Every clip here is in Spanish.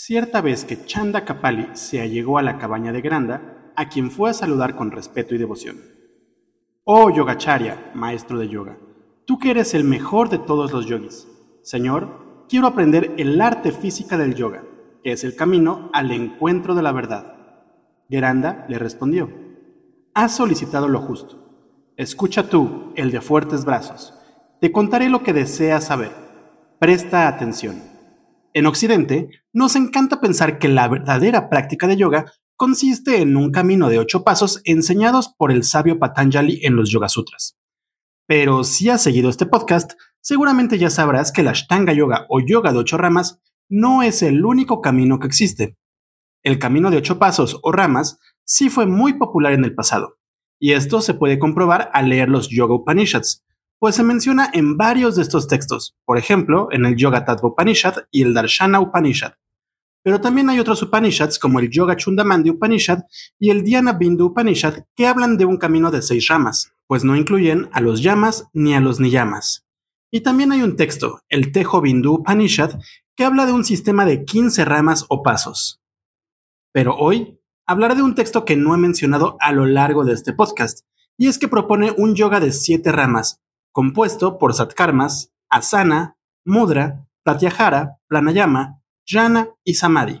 Cierta vez que Chanda Kapali se allegó a la cabaña de Granda, a quien fue a saludar con respeto y devoción. Oh Yogacharya, maestro de yoga, tú que eres el mejor de todos los yogis. Señor, quiero aprender el arte física del yoga, que es el camino al encuentro de la verdad. Granda le respondió, Has solicitado lo justo. Escucha tú, el de fuertes brazos. Te contaré lo que deseas saber. Presta atención. En Occidente, nos encanta pensar que la verdadera práctica de yoga consiste en un camino de ocho pasos enseñados por el sabio Patanjali en los Yoga Sutras. Pero si has seguido este podcast, seguramente ya sabrás que la Ashtanga Yoga o yoga de ocho ramas no es el único camino que existe. El camino de ocho pasos o ramas sí fue muy popular en el pasado, y esto se puede comprobar al leer los Yoga Upanishads, pues se menciona en varios de estos textos, por ejemplo, en el Yoga Tattva Upanishad y el Darshana Upanishad. Pero también hay otros Upanishads como el Yoga Chundamandi Upanishad y el Dhyana Bindu Upanishad que hablan de un camino de seis ramas, pues no incluyen a los yamas ni a los niyamas. Y también hay un texto, el Tejo Bindu Upanishad, que habla de un sistema de 15 ramas o pasos. Pero hoy hablaré de un texto que no he mencionado a lo largo de este podcast, y es que propone un yoga de siete ramas, compuesto por Satkarmas, Asana, Mudra, Pratyahara, Pranayama, Jhana y Samadhi.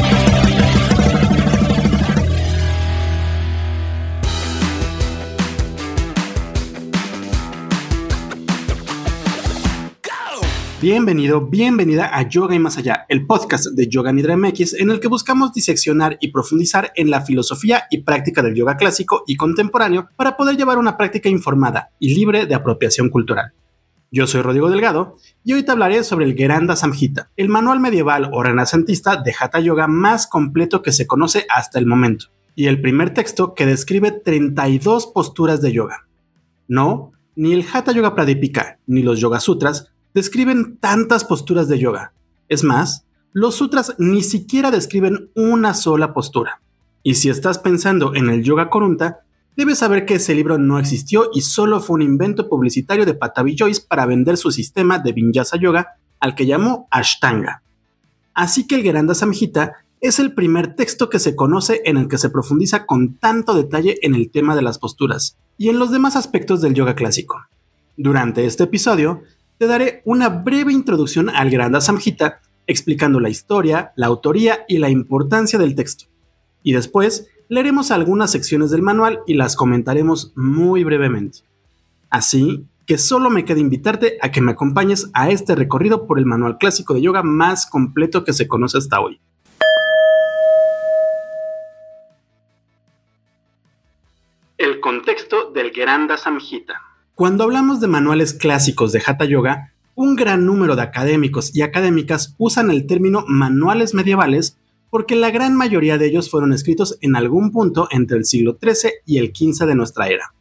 Bienvenido, bienvenida a Yoga y Más Allá, el podcast de Yoga Nidra MX en el que buscamos diseccionar y profundizar en la filosofía y práctica del yoga clásico y contemporáneo para poder llevar una práctica informada y libre de apropiación cultural. Yo soy Rodrigo Delgado y hoy te hablaré sobre el Geranda Samhita, el manual medieval o renacentista de Hatha Yoga más completo que se conoce hasta el momento, y el primer texto que describe 32 posturas de yoga. No, ni el Hatha Yoga Pradipika ni los Yoga Sutras describen tantas posturas de yoga. Es más, los sutras ni siquiera describen una sola postura. Y si estás pensando en el Yoga Korunta, debes saber que ese libro no existió y solo fue un invento publicitario de Patavi Joyce para vender su sistema de Vinyasa Yoga al que llamó Ashtanga. Así que el Geranda Samhita es el primer texto que se conoce en el que se profundiza con tanto detalle en el tema de las posturas y en los demás aspectos del yoga clásico. Durante este episodio te daré una breve introducción al Granda Samhita, explicando la historia, la autoría y la importancia del texto. Y después leeremos algunas secciones del manual y las comentaremos muy brevemente. Así que solo me queda invitarte a que me acompañes a este recorrido por el manual clásico de yoga más completo que se conoce hasta hoy. El contexto del Geranda Samhita. Cuando hablamos de manuales clásicos de Hatha Yoga, un gran número de académicos y académicas usan el término manuales medievales porque la gran mayoría de ellos fueron escritos en algún punto entre el siglo XIII y el XV de nuestra era.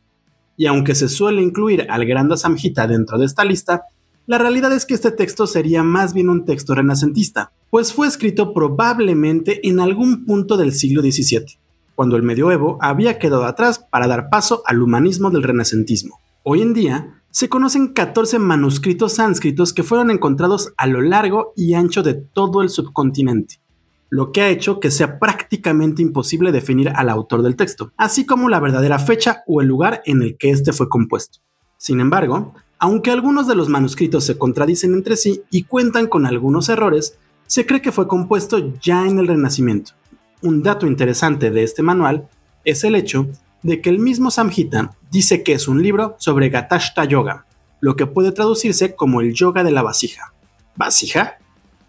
Y aunque se suele incluir al Granda Samhita dentro de esta lista, la realidad es que este texto sería más bien un texto renacentista, pues fue escrito probablemente en algún punto del siglo XVII, cuando el medioevo había quedado atrás para dar paso al humanismo del renacentismo. Hoy en día, se conocen 14 manuscritos sánscritos que fueron encontrados a lo largo y ancho de todo el subcontinente, lo que ha hecho que sea prácticamente imposible definir al autor del texto, así como la verdadera fecha o el lugar en el que éste fue compuesto. Sin embargo, aunque algunos de los manuscritos se contradicen entre sí y cuentan con algunos errores, se cree que fue compuesto ya en el Renacimiento. Un dato interesante de este manual es el hecho de que el mismo Samhita dice que es un libro sobre Gatashta Yoga, lo que puede traducirse como el yoga de la vasija. ¿Vasija?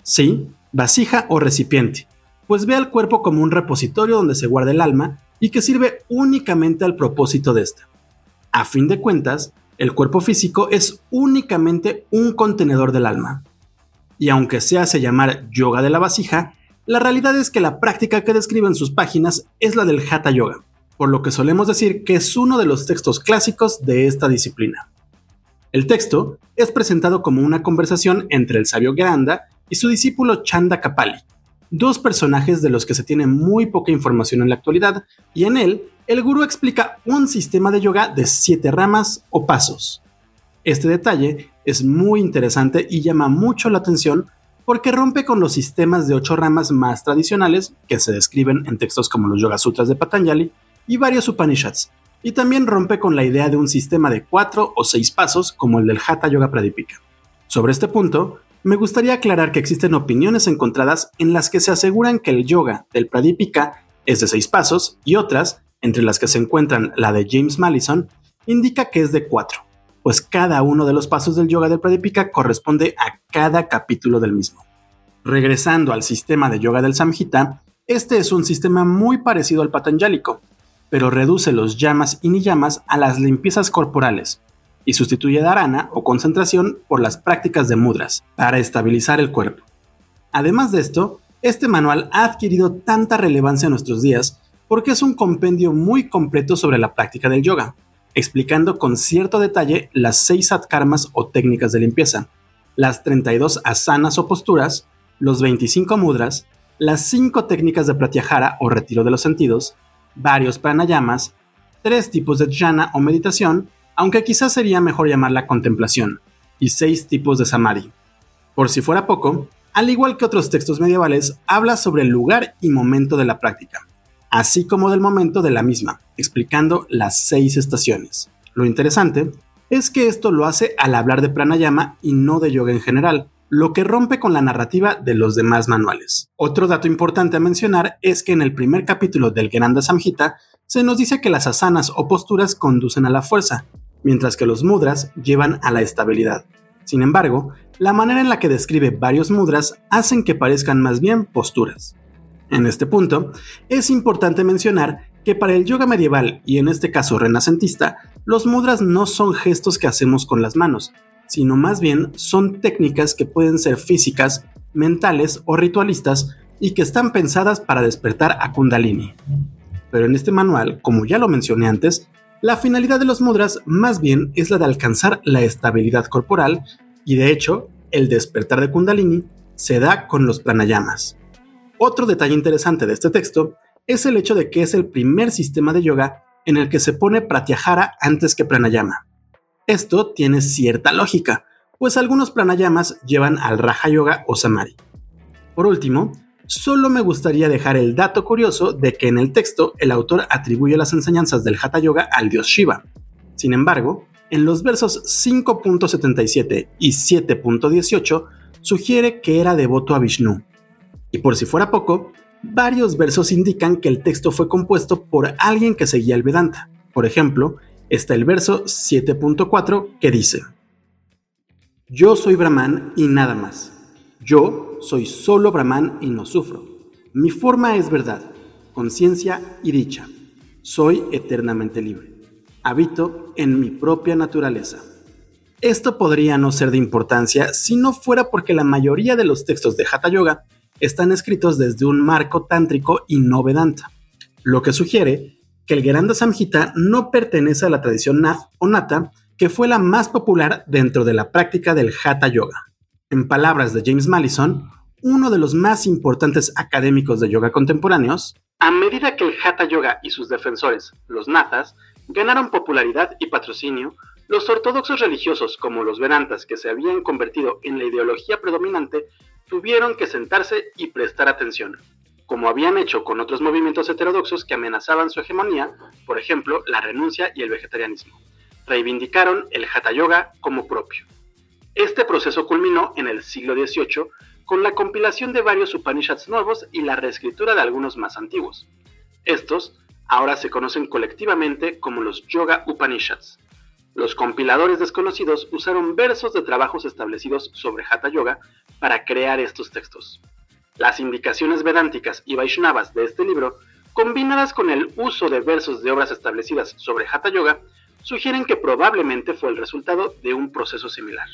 Sí, vasija o recipiente, pues ve al cuerpo como un repositorio donde se guarda el alma y que sirve únicamente al propósito de esta. A fin de cuentas, el cuerpo físico es únicamente un contenedor del alma, y aunque se hace llamar yoga de la vasija, la realidad es que la práctica que describe en sus páginas es la del Hatha Yoga, por lo que solemos decir que es uno de los textos clásicos de esta disciplina. El texto es presentado como una conversación entre el sabio Granda y su discípulo Chanda Kapali, dos personajes de los que se tiene muy poca información en la actualidad, y en él el gurú explica un sistema de yoga de siete ramas o pasos. Este detalle es muy interesante y llama mucho la atención porque rompe con los sistemas de ocho ramas más tradicionales que se describen en textos como los Yoga Sutras de Patanjali y varios Upanishads, y también rompe con la idea de un sistema de cuatro o seis pasos como el del Hatha Yoga Pradipika. Sobre este punto, me gustaría aclarar que existen opiniones encontradas en las que se aseguran que el yoga del Pradipika es de seis pasos y otras, entre las que se encuentran la de James Mallison, indica que es de cuatro, pues cada uno de los pasos del yoga del Pradipika corresponde a cada capítulo del mismo. Regresando al sistema de yoga del Samhita, este es un sistema muy parecido al patanjálico, pero reduce los llamas y niyamas a las limpiezas corporales, y sustituye dharana o concentración por las prácticas de mudras para estabilizar el cuerpo. Además de esto, este manual ha adquirido tanta relevancia en nuestros días porque es un compendio muy completo sobre la práctica del yoga, explicando con cierto detalle las seis satkarmas o técnicas de limpieza, las 32 asanas o posturas, los 25 mudras, las 5 técnicas de pratyahara o retiro de los sentidos, varios pranayamas, tres tipos de jhana o meditación aunque quizás sería mejor llamarla contemplación, y seis tipos de samadhi. Por si fuera poco, al igual que otros textos medievales, habla sobre el lugar y momento de la práctica, así como del momento de la misma, explicando las seis estaciones. Lo interesante es que esto lo hace al hablar de pranayama y no de yoga en general, lo que rompe con la narrativa de los demás manuales. Otro dato importante a mencionar es que en el primer capítulo del Granda Samhita se nos dice que las asanas o posturas conducen a la fuerza, mientras que los mudras llevan a la estabilidad. Sin embargo, la manera en la que describe varios mudras hacen que parezcan más bien posturas. En este punto, es importante mencionar que para el yoga medieval y en este caso renacentista, los mudras no son gestos que hacemos con las manos, sino más bien son técnicas que pueden ser físicas, mentales o ritualistas y que están pensadas para despertar a Kundalini. Pero en este manual, como ya lo mencioné antes, la finalidad de los mudras más bien es la de alcanzar la estabilidad corporal y de hecho el despertar de kundalini se da con los pranayamas. Otro detalle interesante de este texto es el hecho de que es el primer sistema de yoga en el que se pone pratyahara antes que pranayama. Esto tiene cierta lógica, pues algunos pranayamas llevan al raja yoga o samadhi. Por último, Solo me gustaría dejar el dato curioso de que en el texto el autor atribuye las enseñanzas del Hatha Yoga al dios Shiva. Sin embargo, en los versos 5.77 y 7.18 sugiere que era devoto a Vishnu. Y por si fuera poco, varios versos indican que el texto fue compuesto por alguien que seguía el Vedanta. Por ejemplo, está el verso 7.4 que dice, Yo soy Brahman y nada más. Yo soy solo Brahman y no sufro. Mi forma es verdad, conciencia y dicha. Soy eternamente libre. Habito en mi propia naturaleza. Esto podría no ser de importancia si no fuera porque la mayoría de los textos de Hatha Yoga están escritos desde un marco tántrico y no Vedanta, lo que sugiere que el Geranda Samhita no pertenece a la tradición Nath o Nata, que fue la más popular dentro de la práctica del Hatha Yoga. En palabras de James Mallison, uno de los más importantes académicos de yoga contemporáneos, a medida que el Hatha Yoga y sus defensores, los Nathas, ganaron popularidad y patrocinio, los ortodoxos religiosos como los Vedantas, que se habían convertido en la ideología predominante, tuvieron que sentarse y prestar atención, como habían hecho con otros movimientos heterodoxos que amenazaban su hegemonía, por ejemplo, la renuncia y el vegetarianismo. Reivindicaron el Hatha Yoga como propio. Este proceso culminó en el siglo XVIII con la compilación de varios Upanishads nuevos y la reescritura de algunos más antiguos. Estos ahora se conocen colectivamente como los Yoga Upanishads. Los compiladores desconocidos usaron versos de trabajos establecidos sobre Hatha Yoga para crear estos textos. Las indicaciones vedánticas y Vaishnavas de este libro, combinadas con el uso de versos de obras establecidas sobre Hatha Yoga, sugieren que probablemente fue el resultado de un proceso similar.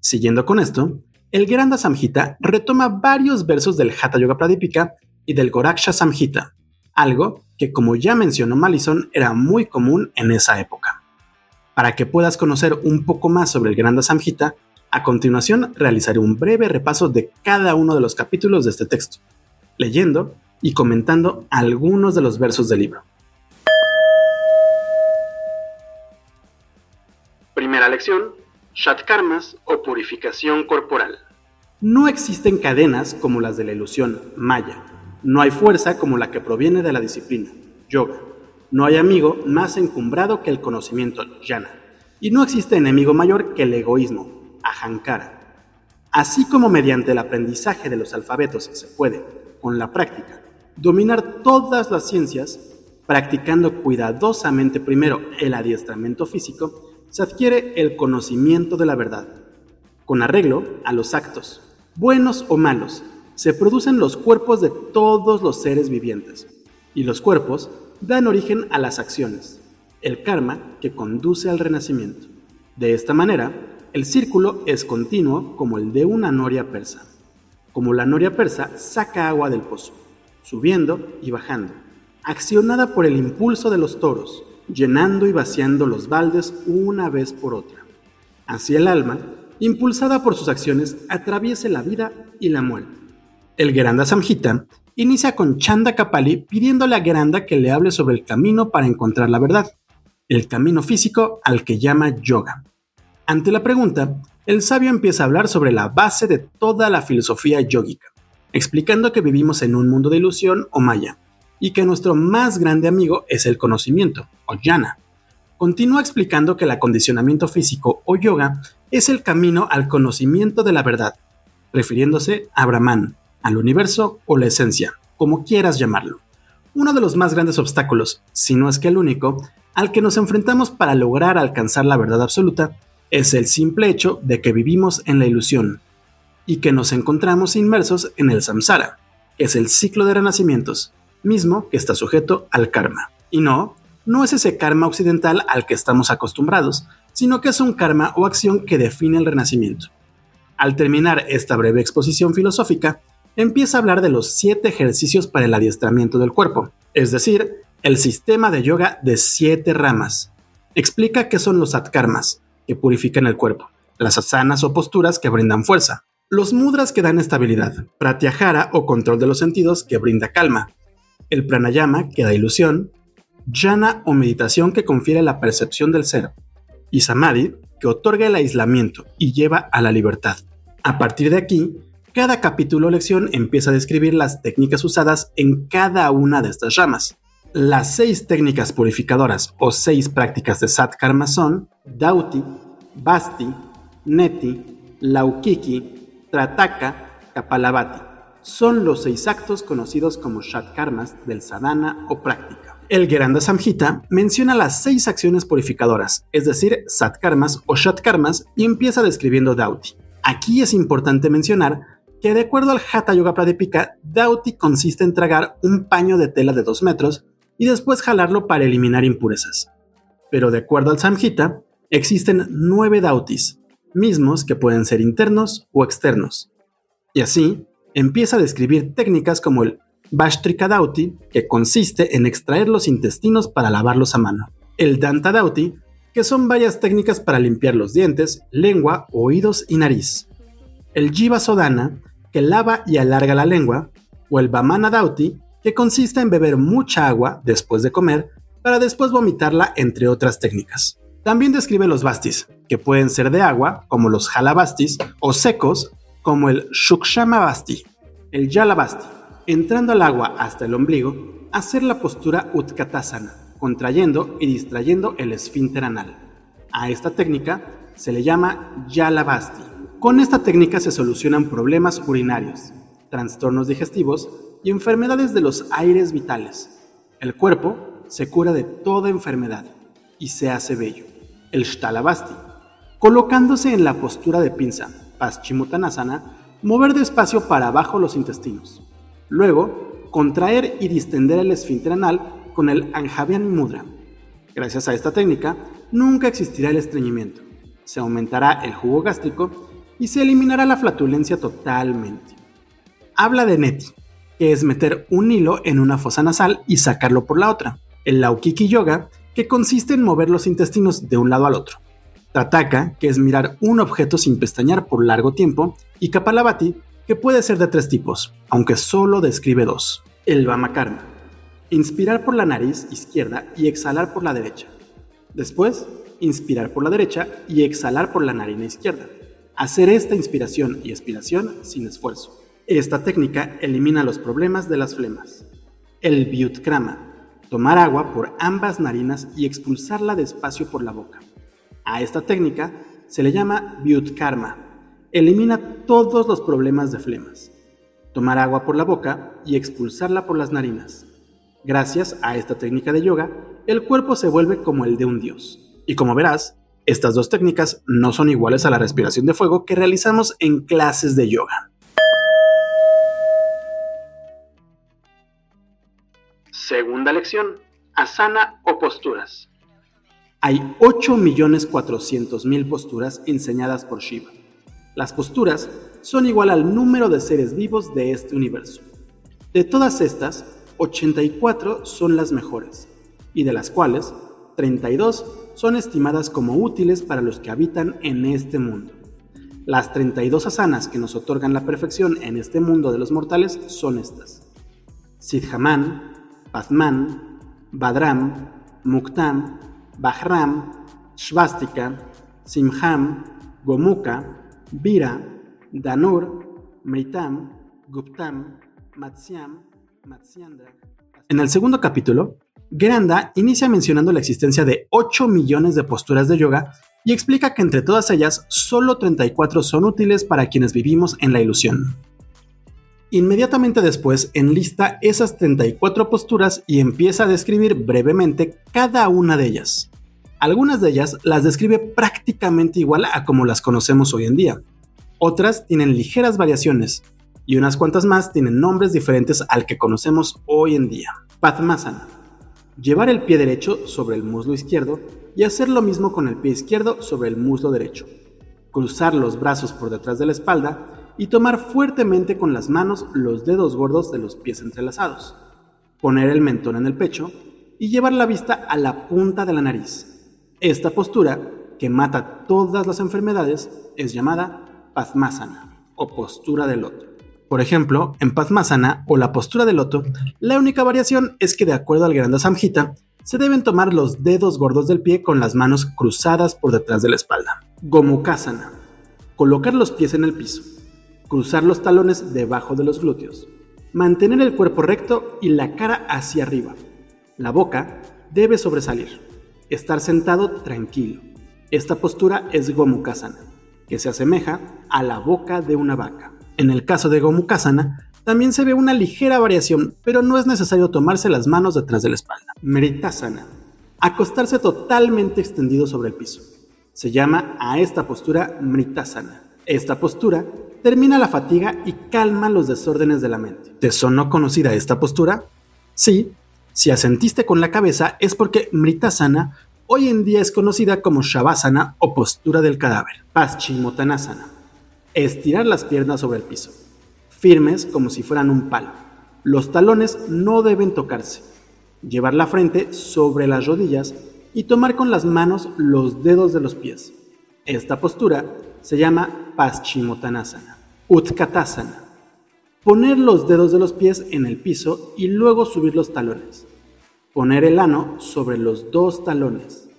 Siguiendo con esto, el Granda Samhita retoma varios versos del Hatha Yoga Pradipika y del Goraksha Samhita, algo que como ya mencionó Malison era muy común en esa época. Para que puedas conocer un poco más sobre el Granda Samhita, a continuación realizaré un breve repaso de cada uno de los capítulos de este texto, leyendo y comentando algunos de los versos del libro. Primera lección, Shatkarmas o purificación corporal. No existen cadenas como las de la ilusión, Maya. No hay fuerza como la que proviene de la disciplina, Yoga. No hay amigo más encumbrado que el conocimiento, Jnana. Y no existe enemigo mayor que el egoísmo, Ahankara. Así como mediante el aprendizaje de los alfabetos se puede, con la práctica, dominar todas las ciencias, practicando cuidadosamente primero el adiestramiento físico, se adquiere el conocimiento de la verdad. Con arreglo a los actos, buenos o malos, se producen los cuerpos de todos los seres vivientes, y los cuerpos dan origen a las acciones, el karma que conduce al renacimiento. De esta manera, el círculo es continuo como el de una noria persa. Como la noria persa saca agua del pozo, subiendo y bajando, accionada por el impulso de los toros, llenando y vaciando los baldes una vez por otra. Así el alma, impulsada por sus acciones, atraviesa la vida y la muerte. El Geranda Samhita inicia con Chanda Kapali pidiéndole a Geranda que le hable sobre el camino para encontrar la verdad, el camino físico al que llama yoga. Ante la pregunta, el sabio empieza a hablar sobre la base de toda la filosofía yógica, explicando que vivimos en un mundo de ilusión o maya, y que nuestro más grande amigo es el conocimiento, o jnana. Continúa explicando que el acondicionamiento físico o yoga es el camino al conocimiento de la verdad, refiriéndose a Brahman, al universo o la esencia, como quieras llamarlo. Uno de los más grandes obstáculos, si no es que el único, al que nos enfrentamos para lograr alcanzar la verdad absoluta, es el simple hecho de que vivimos en la ilusión y que nos encontramos inmersos en el samsara, es el ciclo de renacimientos, mismo que está sujeto al karma. Y no, no es ese karma occidental al que estamos acostumbrados, sino que es un karma o acción que define el renacimiento. Al terminar esta breve exposición filosófica, empieza a hablar de los siete ejercicios para el adiestramiento del cuerpo, es decir, el sistema de yoga de siete ramas. Explica qué son los atkarmas, que purifican el cuerpo, las asanas o posturas que brindan fuerza, los mudras que dan estabilidad, pratyahara o control de los sentidos que brinda calma, el pranayama, que da ilusión, jhana o meditación que confiere la percepción del ser, y samadhi, que otorga el aislamiento y lleva a la libertad. A partir de aquí, cada capítulo o lección empieza a describir las técnicas usadas en cada una de estas ramas. Las seis técnicas purificadoras o seis prácticas de Sat Karma son Dauti, Basti, Neti, Laukiki, Trataka, Kapalabhati son los seis actos conocidos como Shatkarmas del sadhana o práctica. El Geranda Samhita menciona las seis acciones purificadoras, es decir, Satkarmas o Shatkarmas, y empieza describiendo Dauti. Aquí es importante mencionar que de acuerdo al Hatha Yoga Pradipika, Dauti consiste en tragar un paño de tela de 2 metros y después jalarlo para eliminar impurezas. Pero de acuerdo al Samhita, existen nueve Dautis, mismos que pueden ser internos o externos. Y así, empieza a describir técnicas como el Dauti, que consiste en extraer los intestinos para lavarlos a mano, el Dauti, que son varias técnicas para limpiar los dientes, lengua, oídos y nariz, el Jiva Sodana, que lava y alarga la lengua, o el Dauti, que consiste en beber mucha agua después de comer para después vomitarla, entre otras técnicas. También describe los bastis, que pueden ser de agua, como los jalabastis, o secos, como el Basti, el Yalabasti, entrando al agua hasta el ombligo, hacer la postura Utkatasana, contrayendo y distrayendo el esfínter anal. A esta técnica se le llama Yalabasti. Con esta técnica se solucionan problemas urinarios, trastornos digestivos y enfermedades de los aires vitales. El cuerpo se cura de toda enfermedad y se hace bello. El Shtalabasti, colocándose en la postura de pinza, Paschimuttanasana, mover despacio para abajo los intestinos. Luego, contraer y distender el esfínter anal con el Anjavyani Mudra. Gracias a esta técnica, nunca existirá el estreñimiento. Se aumentará el jugo gástrico y se eliminará la flatulencia totalmente. Habla de neti, que es meter un hilo en una fosa nasal y sacarlo por la otra. El Laukiki Yoga, que consiste en mover los intestinos de un lado al otro. Tataka, que es mirar un objeto sin pestañear por largo tiempo. Y Kapalabhati, que puede ser de tres tipos, aunque solo describe dos. El Vamakarma. Inspirar por la nariz izquierda y exhalar por la derecha. Después, inspirar por la derecha y exhalar por la narina izquierda. Hacer esta inspiración y expiración sin esfuerzo. Esta técnica elimina los problemas de las flemas. El Vyutkrama. Tomar agua por ambas narinas y expulsarla despacio por la boca. A esta técnica se le llama Vyutkarma. Elimina todos los problemas de flemas. Tomar agua por la boca y expulsarla por las narinas. Gracias a esta técnica de yoga, el cuerpo se vuelve como el de un dios. Y como verás, estas dos técnicas no son iguales a la respiración de fuego que realizamos en clases de yoga. Segunda lección. Asana o posturas. Hay 8.400.000 posturas enseñadas por Shiva. Las posturas son igual al número de seres vivos de este universo. De todas estas, 84 son las mejores, y de las cuales 32 son estimadas como útiles para los que habitan en este mundo. Las 32 asanas que nos otorgan la perfección en este mundo de los mortales son estas. Siddhaman, Padman, Badram, Muktam, Bahram, Shvastika, Simham, Gomuka, Vira, Danur, Mritam, Guptam, Matsyam, Matsyandra. En el segundo capítulo, Granda inicia mencionando la existencia de 8 millones de posturas de yoga y explica que entre todas ellas solo 34 son útiles para quienes vivimos en la ilusión. Inmediatamente después enlista esas 34 posturas y empieza a describir brevemente cada una de ellas. Algunas de ellas las describe prácticamente igual a como las conocemos hoy en día. Otras tienen ligeras variaciones y unas cuantas más tienen nombres diferentes al que conocemos hoy en día. Padmasana. Llevar el pie derecho sobre el muslo izquierdo y hacer lo mismo con el pie izquierdo sobre el muslo derecho. Cruzar los brazos por detrás de la espalda y tomar fuertemente con las manos los dedos gordos de los pies entrelazados. Poner el mentón en el pecho y llevar la vista a la punta de la nariz. Esta postura, que mata todas las enfermedades, es llamada Padmasana o postura de loto. Por ejemplo, en Padmasana o la postura de loto, la única variación es que de acuerdo al Granda Samhita, se deben tomar los dedos gordos del pie con las manos cruzadas por detrás de la espalda. Gomukasana. Colocar los pies en el piso cruzar los talones debajo de los glúteos, mantener el cuerpo recto y la cara hacia arriba. La boca debe sobresalir, estar sentado tranquilo. Esta postura es Gomukasana, que se asemeja a la boca de una vaca. En el caso de Gomukasana, también se ve una ligera variación, pero no es necesario tomarse las manos detrás de la espalda. Meritasana, acostarse totalmente extendido sobre el piso. Se llama a esta postura Mritasana. Esta postura termina la fatiga y calma los desórdenes de la mente. ¿Te sonó conocida esta postura? Sí, si asentiste con la cabeza es porque Mritasana hoy en día es conocida como Shavasana o postura del cadáver. Paschimottanasana. Estirar las piernas sobre el piso, firmes como si fueran un palo. Los talones no deben tocarse. Llevar la frente sobre las rodillas y tomar con las manos los dedos de los pies. Esta postura se llama Paschimottanasana. Utkatasana. Poner los dedos de los pies en el piso y luego subir los talones. Poner el ano sobre los dos talones.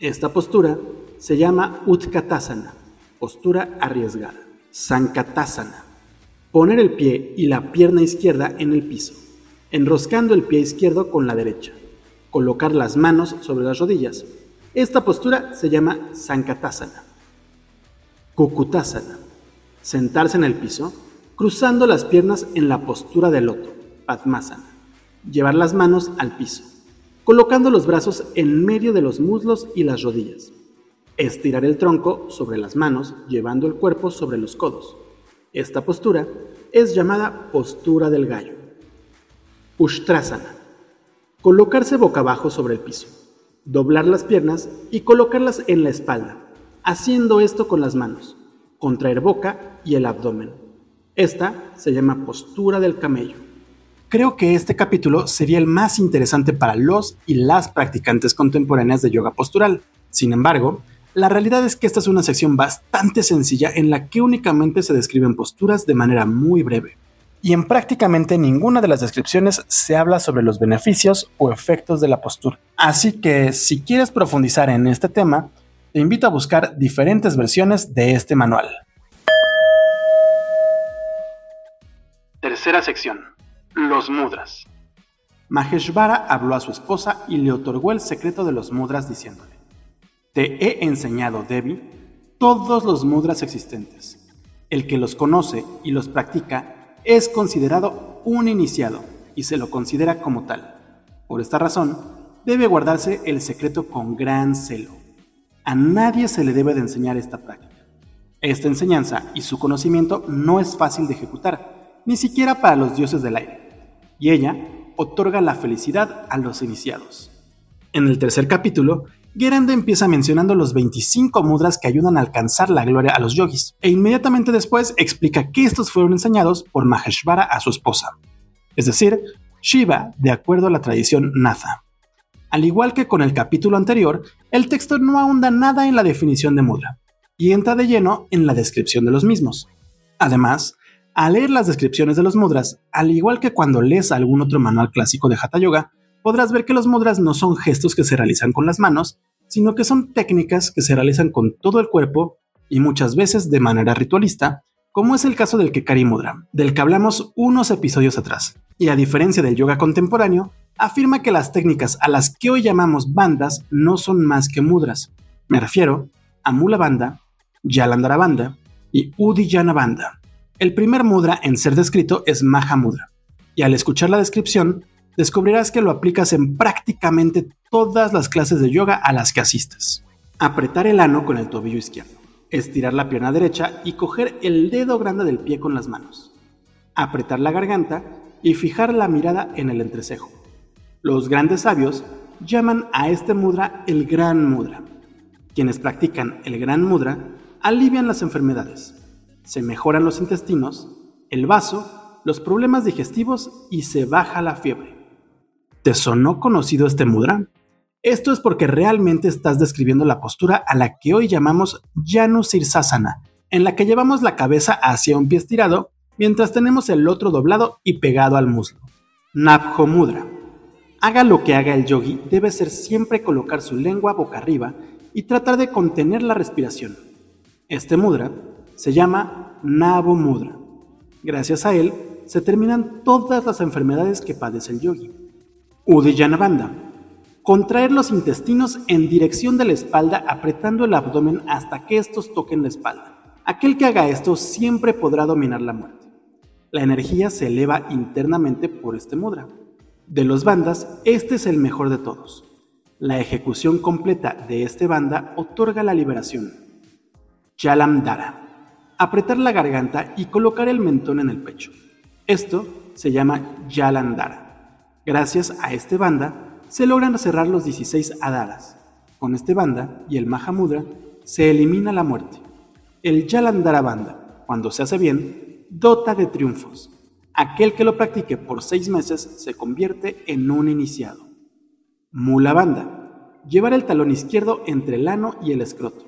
Esta postura se llama Utkatasana, postura arriesgada. Sankatasana. Poner el pie y la pierna izquierda en el piso, enroscando el pie izquierdo con la derecha. Colocar las manos sobre las rodillas. Esta postura se llama Sankatasana. Kukutasana. Sentarse en el piso, cruzando las piernas en la postura de loto, Padmasana. Llevar las manos al piso, colocando los brazos en medio de los muslos y las rodillas. Estirar el tronco sobre las manos, llevando el cuerpo sobre los codos. Esta postura es llamada postura del gallo. Ushtrasana. Colocarse boca abajo sobre el piso, doblar las piernas y colocarlas en la espalda, haciendo esto con las manos, contraer boca y el abdomen. Esta se llama postura del camello. Creo que este capítulo sería el más interesante para los y las practicantes contemporáneas de yoga postural. Sin embargo, la realidad es que esta es una sección bastante sencilla en la que únicamente se describen posturas de manera muy breve. Y en prácticamente ninguna de las descripciones se habla sobre los beneficios o efectos de la postura. Así que si quieres profundizar en este tema, te invito a buscar diferentes versiones de este manual. Tercera sección los mudras. Maheshvara habló a su esposa y le otorgó el secreto de los mudras diciéndole, Te he enseñado, Devi, todos los mudras existentes. El que los conoce y los practica es considerado un iniciado y se lo considera como tal. Por esta razón, debe guardarse el secreto con gran celo. A nadie se le debe de enseñar esta práctica. Esta enseñanza y su conocimiento no es fácil de ejecutar, ni siquiera para los dioses del aire y ella otorga la felicidad a los iniciados. En el tercer capítulo, Geranda empieza mencionando los 25 mudras que ayudan a alcanzar la gloria a los yogis, e inmediatamente después explica que estos fueron enseñados por Maheshvara a su esposa, es decir, Shiva, de acuerdo a la tradición Natha. Al igual que con el capítulo anterior, el texto no ahonda nada en la definición de mudra, y entra de lleno en la descripción de los mismos. Además, al leer las descripciones de los mudras, al igual que cuando lees algún otro manual clásico de Hatha Yoga, podrás ver que los mudras no son gestos que se realizan con las manos, sino que son técnicas que se realizan con todo el cuerpo y muchas veces de manera ritualista, como es el caso del Kekari Mudra, del que hablamos unos episodios atrás. Y a diferencia del yoga contemporáneo, afirma que las técnicas a las que hoy llamamos bandas no son más que mudras. Me refiero a Mula Banda, Yalandhara Banda y Udiyana Banda. El primer mudra en ser descrito es Maha Mudra, y al escuchar la descripción, descubrirás que lo aplicas en prácticamente todas las clases de yoga a las que asistes. Apretar el ano con el tobillo izquierdo, estirar la pierna derecha y coger el dedo grande del pie con las manos. Apretar la garganta y fijar la mirada en el entrecejo. Los grandes sabios llaman a este mudra el gran mudra. Quienes practican el gran mudra alivian las enfermedades, se mejoran los intestinos, el vaso, los problemas digestivos y se baja la fiebre. ¿Te sonó conocido este mudra? Esto es porque realmente estás describiendo la postura a la que hoy llamamos Janu Sirsasana, en la que llevamos la cabeza hacia un pie estirado mientras tenemos el otro doblado y pegado al muslo. Nabho Mudra. Haga lo que haga el yogi, debe ser siempre colocar su lengua boca arriba y tratar de contener la respiración. Este mudra se llama Nabo Mudra. Gracias a él se terminan todas las enfermedades que padece el yogi. Udiyana Bandha. Contraer los intestinos en dirección de la espalda apretando el abdomen hasta que estos toquen la espalda. Aquel que haga esto siempre podrá dominar la muerte. La energía se eleva internamente por este mudra. De los bandas, este es el mejor de todos. La ejecución completa de este banda otorga la liberación. Jalamdara apretar la garganta y colocar el mentón en el pecho. Esto se llama Yalandara. Gracias a este banda se logran cerrar los 16 adaras. Con este banda y el Mahamudra se elimina la muerte. El Yalandara banda, cuando se hace bien, dota de triunfos. Aquel que lo practique por seis meses se convierte en un iniciado. Mula banda, llevar el talón izquierdo entre el ano y el escroto.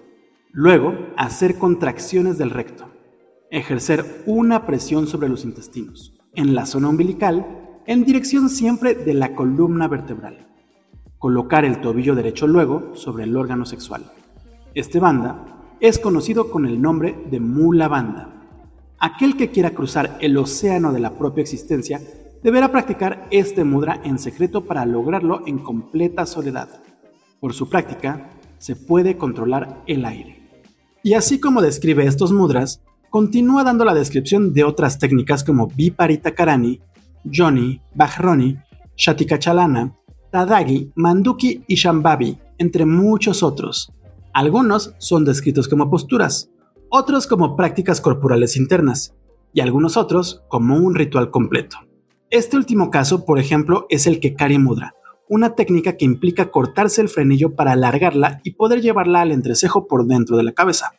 Luego, hacer contracciones del recto. Ejercer una presión sobre los intestinos, en la zona umbilical, en dirección siempre de la columna vertebral. Colocar el tobillo derecho luego sobre el órgano sexual. Este banda es conocido con el nombre de mula banda. Aquel que quiera cruzar el océano de la propia existencia deberá practicar este mudra en secreto para lograrlo en completa soledad. Por su práctica, se puede controlar el aire. Y así como describe estos mudras, continúa dando la descripción de otras técnicas como Viparita Karani, Johnny, Bajroni, Shatikachalana, Tadagi, Manduki y Shambhavi, entre muchos otros. Algunos son descritos como posturas, otros como prácticas corporales internas, y algunos otros como un ritual completo. Este último caso, por ejemplo, es el Kekari Mudra, una técnica que implica cortarse el frenillo para alargarla y poder llevarla al entrecejo por dentro de la cabeza.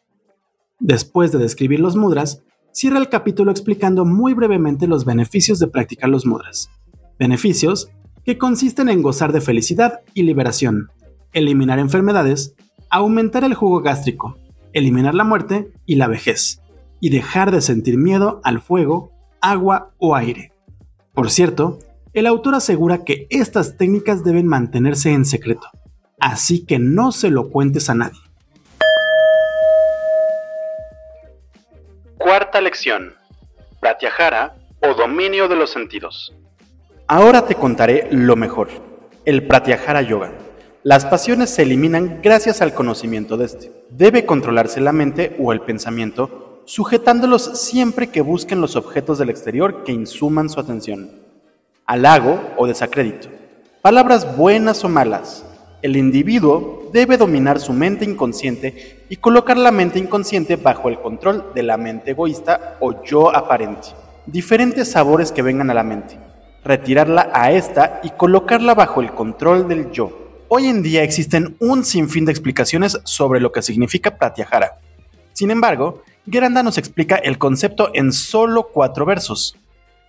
Después de describir los mudras, cierra el capítulo explicando muy brevemente los beneficios de practicar los mudras. Beneficios que consisten en gozar de felicidad y liberación, eliminar enfermedades, aumentar el jugo gástrico, eliminar la muerte y la vejez, y dejar de sentir miedo al fuego, agua o aire. Por cierto, el autor asegura que estas técnicas deben mantenerse en secreto, así que no se lo cuentes a nadie. Cuarta lección. Pratyahara o dominio de los sentidos. Ahora te contaré lo mejor, el Pratyahara Yoga. Las pasiones se eliminan gracias al conocimiento de este. Debe controlarse la mente o el pensamiento, sujetándolos siempre que busquen los objetos del exterior que insuman su atención. Halago o desacrédito. Palabras buenas o malas. El individuo debe dominar su mente inconsciente y colocar la mente inconsciente bajo el control de la mente egoísta o yo aparente. Diferentes sabores que vengan a la mente retirarla a esta y colocarla bajo el control del yo. Hoy en día existen un sinfín de explicaciones sobre lo que significa Pratyahara. Sin embargo, Geranda nos explica el concepto en solo cuatro versos.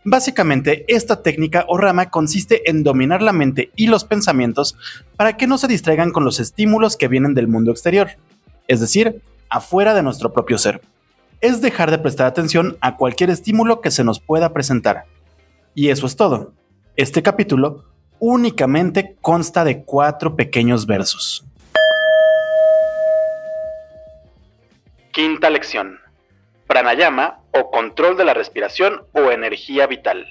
Básicamente, esta técnica o rama consiste en dominar la mente y los pensamientos para que no se distraigan con los estímulos que vienen del mundo exterior, es decir, afuera de nuestro propio ser. Es dejar de prestar atención a cualquier estímulo que se nos pueda presentar y eso es todo. Este capítulo únicamente consta de cuatro pequeños versos. Quinta lección. Pranayama o control de la respiración o energía vital.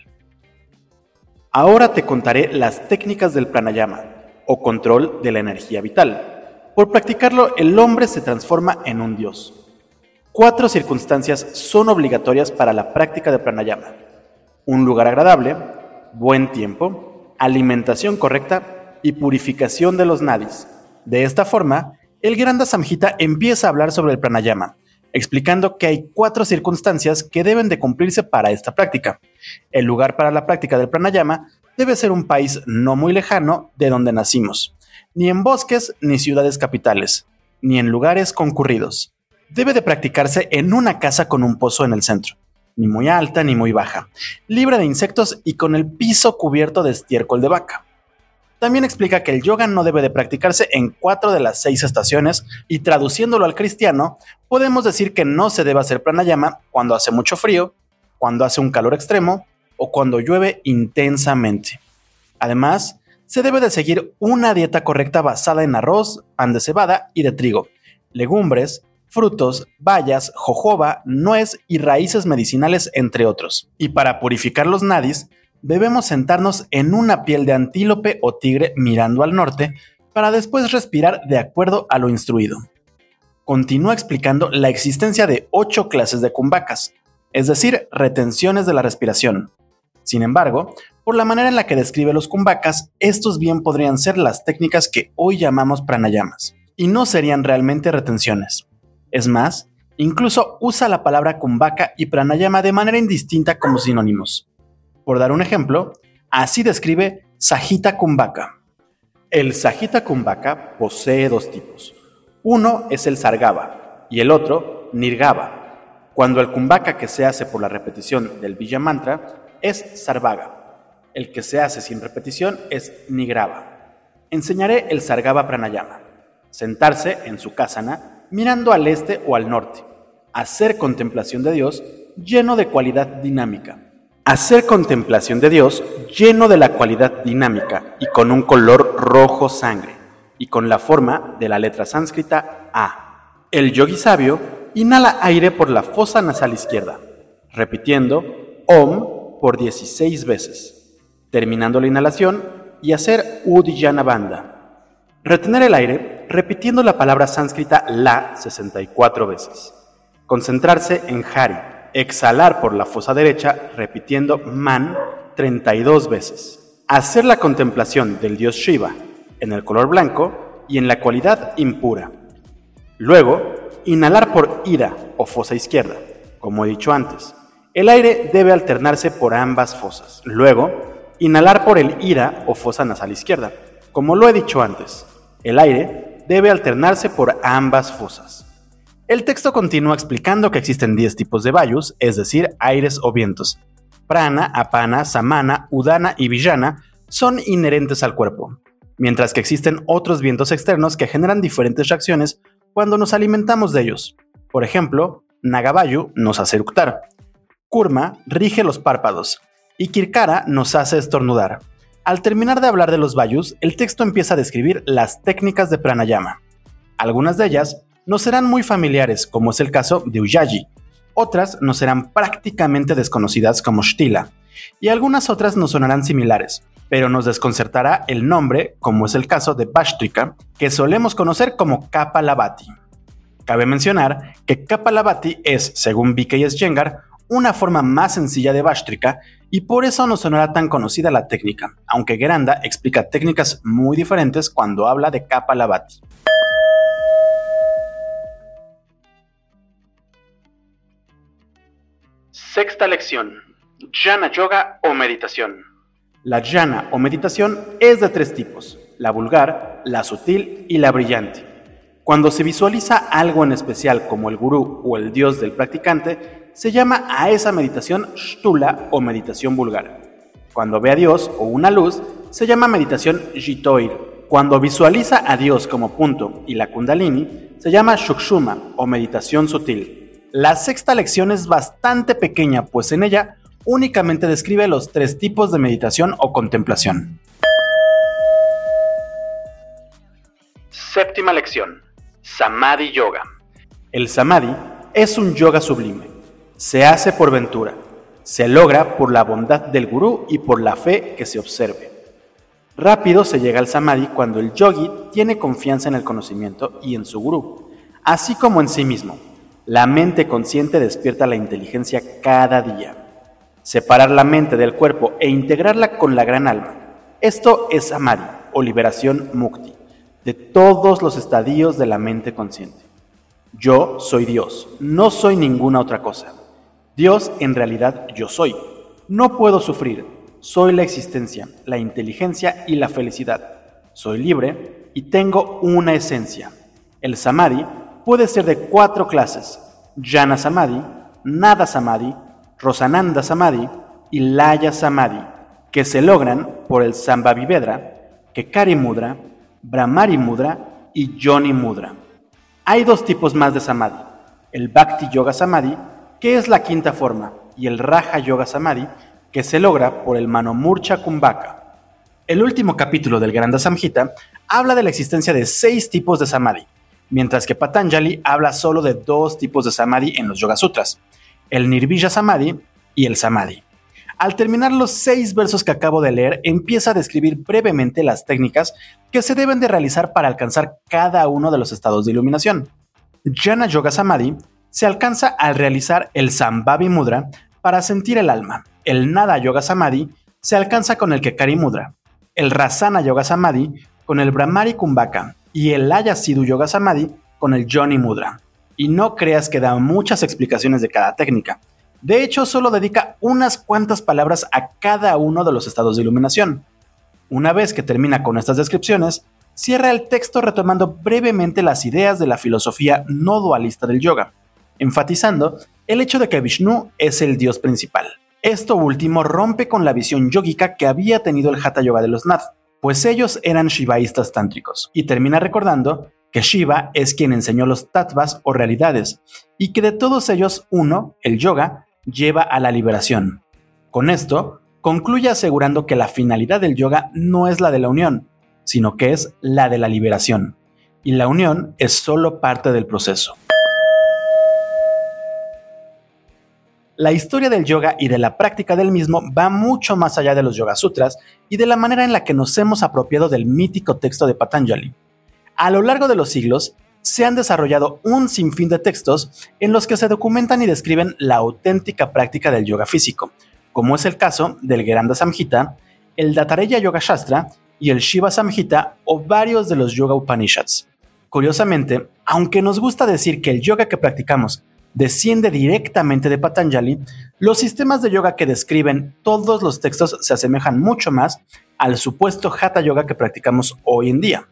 Ahora te contaré las técnicas del pranayama o control de la energía vital. Por practicarlo, el hombre se transforma en un dios. Cuatro circunstancias son obligatorias para la práctica de pranayama un lugar agradable, buen tiempo, alimentación correcta y purificación de los nadis. De esta forma, el Granda Samhita empieza a hablar sobre el pranayama, explicando que hay cuatro circunstancias que deben de cumplirse para esta práctica. El lugar para la práctica del pranayama debe ser un país no muy lejano de donde nacimos, ni en bosques ni ciudades capitales, ni en lugares concurridos. Debe de practicarse en una casa con un pozo en el centro ni muy alta ni muy baja, libre de insectos y con el piso cubierto de estiércol de vaca. También explica que el yoga no debe de practicarse en cuatro de las seis estaciones y traduciéndolo al cristiano, podemos decir que no se debe hacer pranayama cuando hace mucho frío, cuando hace un calor extremo o cuando llueve intensamente. Además, se debe de seguir una dieta correcta basada en arroz, pan de cebada y de trigo, legumbres, frutos, bayas, jojoba, nuez y raíces medicinales, entre otros. Y para purificar los nadis, debemos sentarnos en una piel de antílope o tigre mirando al norte para después respirar de acuerdo a lo instruido. Continúa explicando la existencia de ocho clases de kumbhakas, es decir, retenciones de la respiración. Sin embargo, por la manera en la que describe los kumbhakas, estos bien podrían ser las técnicas que hoy llamamos pranayamas, y no serían realmente retenciones. Es más, incluso usa la palabra kumbhaka y pranayama de manera indistinta como sinónimos. Por dar un ejemplo, así describe Sajita Kumbhaka. El Sajita Kumbhaka posee dos tipos. Uno es el Sargava y el otro Nirgava. Cuando el Kumbhaka que se hace por la repetición del Villa Mantra es Sarvaga. El que se hace sin repetición es Nigrava. Enseñaré el Sargava Pranayama. Sentarse en su kasana mirando al este o al norte. Hacer contemplación de Dios lleno de cualidad dinámica. Hacer contemplación de Dios lleno de la cualidad dinámica y con un color rojo sangre y con la forma de la letra sánscrita A. El yogi sabio inhala aire por la fosa nasal izquierda, repitiendo Om por 16 veces, terminando la inhalación y hacer Udiyana Banda Retener el aire repitiendo la palabra sánscrita la 64 veces. Concentrarse en Hari. Exhalar por la fosa derecha repitiendo man 32 veces. Hacer la contemplación del dios Shiva en el color blanco y en la cualidad impura. Luego, inhalar por ira o fosa izquierda, como he dicho antes. El aire debe alternarse por ambas fosas. Luego, inhalar por el ira o fosa nasal izquierda, como lo he dicho antes. El aire debe alternarse por ambas fosas. El texto continúa explicando que existen 10 tipos de vayus, es decir, aires o vientos. Prana, apana, samana, udana y villana son inherentes al cuerpo, mientras que existen otros vientos externos que generan diferentes reacciones cuando nos alimentamos de ellos. Por ejemplo, Nagavayu nos hace eructar, Kurma rige los párpados y Kirkara nos hace estornudar. Al terminar de hablar de los vayus, el texto empieza a describir las técnicas de pranayama. Algunas de ellas nos serán muy familiares, como es el caso de Uyaji. Otras nos serán prácticamente desconocidas como Shtila. Y algunas otras nos sonarán similares, pero nos desconcertará el nombre, como es el caso de Bashtrika, que solemos conocer como Kapalabhati. Cabe mencionar que Kapalabhati es, según B.K.S. Jengar, una forma más sencilla de Bashtrika y por eso no sonará tan conocida la técnica, aunque Geranda explica técnicas muy diferentes cuando habla de Kapalabhati. Sexta lección. Jnana Yoga o meditación. La jnana o meditación es de tres tipos, la vulgar, la sutil y la brillante. Cuando se visualiza algo en especial como el gurú o el dios del practicante, se llama a esa meditación shtula o meditación vulgar. Cuando ve a Dios o una luz, se llama meditación jitoir. Cuando visualiza a Dios como punto y la kundalini, se llama shukshuma o meditación sutil. La sexta lección es bastante pequeña, pues en ella únicamente describe los tres tipos de meditación o contemplación. Séptima lección. Samadhi Yoga. El samadhi es un yoga sublime. Se hace por ventura. Se logra por la bondad del gurú y por la fe que se observe. Rápido se llega al samadhi cuando el yogi tiene confianza en el conocimiento y en su gurú, así como en sí mismo la mente consciente despierta la inteligencia cada día. Separar la mente del cuerpo e integrarla con la gran alma. Esto es Samadhi o liberación mukti de todos los estadios de la mente consciente. Yo soy Dios, no soy ninguna otra cosa. Dios en realidad yo soy. No puedo sufrir, soy la existencia, la inteligencia y la felicidad. Soy libre y tengo una esencia. El samadhi puede ser de cuatro clases, Jana Samadhi, Nada Samadhi, Rosananda Samadhi y Laya Samadhi, que se logran por el Sambhavivedra, Kekari Mudra, Brahmari Mudra y Yoni Mudra. Hay dos tipos más de Samadhi, el Bhakti Yoga Samadhi, que es la quinta forma, y el Raja Yoga Samadhi, que se logra por el Manomurcha Kumbhaka. El último capítulo del Granda Samhita habla de la existencia de seis tipos de Samadhi, mientras que Patanjali habla solo de dos tipos de samadhi en los Yoga Sutras, el Nirvija Samadhi y el Samadhi. Al terminar los seis versos que acabo de leer, empieza a describir brevemente las técnicas que se deben de realizar para alcanzar cada uno de los estados de iluminación. Jnana Yoga Samadhi se alcanza al realizar el Sambhavi Mudra para sentir el alma. El Nada Yoga Samadhi se alcanza con el Kekari Mudra. El Rasana Yoga Samadhi con el Brahmari Kumbhaka y el Haya Sidhu Yoga Samadhi con el Johnny Mudra. Y no creas que da muchas explicaciones de cada técnica. De hecho, solo dedica unas cuantas palabras a cada uno de los estados de iluminación. Una vez que termina con estas descripciones, cierra el texto retomando brevemente las ideas de la filosofía no dualista del yoga, enfatizando el hecho de que Vishnu es el dios principal. Esto último rompe con la visión yógica que había tenido el Hatha Yoga de los Nath, pues ellos eran shivaístas tántricos, y termina recordando que Shiva es quien enseñó los tattvas o realidades, y que de todos ellos uno, el yoga, lleva a la liberación. Con esto, concluye asegurando que la finalidad del yoga no es la de la unión, sino que es la de la liberación, y la unión es solo parte del proceso. La historia del yoga y de la práctica del mismo va mucho más allá de los Yoga Sutras y de la manera en la que nos hemos apropiado del mítico texto de Patanjali. A lo largo de los siglos, se han desarrollado un sinfín de textos en los que se documentan y describen la auténtica práctica del yoga físico, como es el caso del Geranda Samhita, el Datareya Yoga Shastra y el Shiva Samhita o varios de los Yoga Upanishads. Curiosamente, aunque nos gusta decir que el yoga que practicamos desciende directamente de Patanjali, los sistemas de yoga que describen todos los textos se asemejan mucho más al supuesto Hatha Yoga que practicamos hoy en día.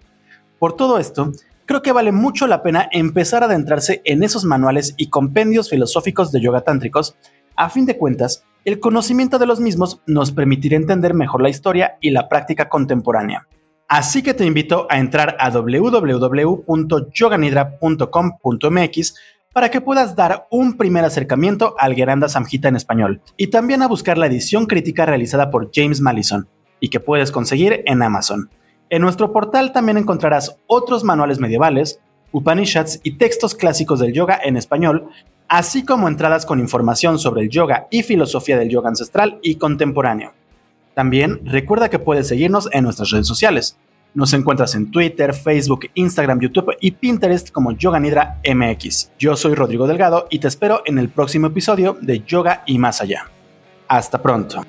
Por todo esto, creo que vale mucho la pena empezar a adentrarse en esos manuales y compendios filosóficos de yoga tántricos. A fin de cuentas, el conocimiento de los mismos nos permitirá entender mejor la historia y la práctica contemporánea. Así que te invito a entrar a www.yoganidra.com.mx para que puedas dar un primer acercamiento al Geranda Samhita en español y también a buscar la edición crítica realizada por James Mallison y que puedes conseguir en Amazon. En nuestro portal también encontrarás otros manuales medievales, Upanishads y textos clásicos del yoga en español, así como entradas con información sobre el yoga y filosofía del yoga ancestral y contemporáneo. También recuerda que puedes seguirnos en nuestras redes sociales. Nos encuentras en Twitter, Facebook, Instagram, YouTube y Pinterest como Yoga Nidra MX. Yo soy Rodrigo Delgado y te espero en el próximo episodio de Yoga y Más Allá. Hasta pronto.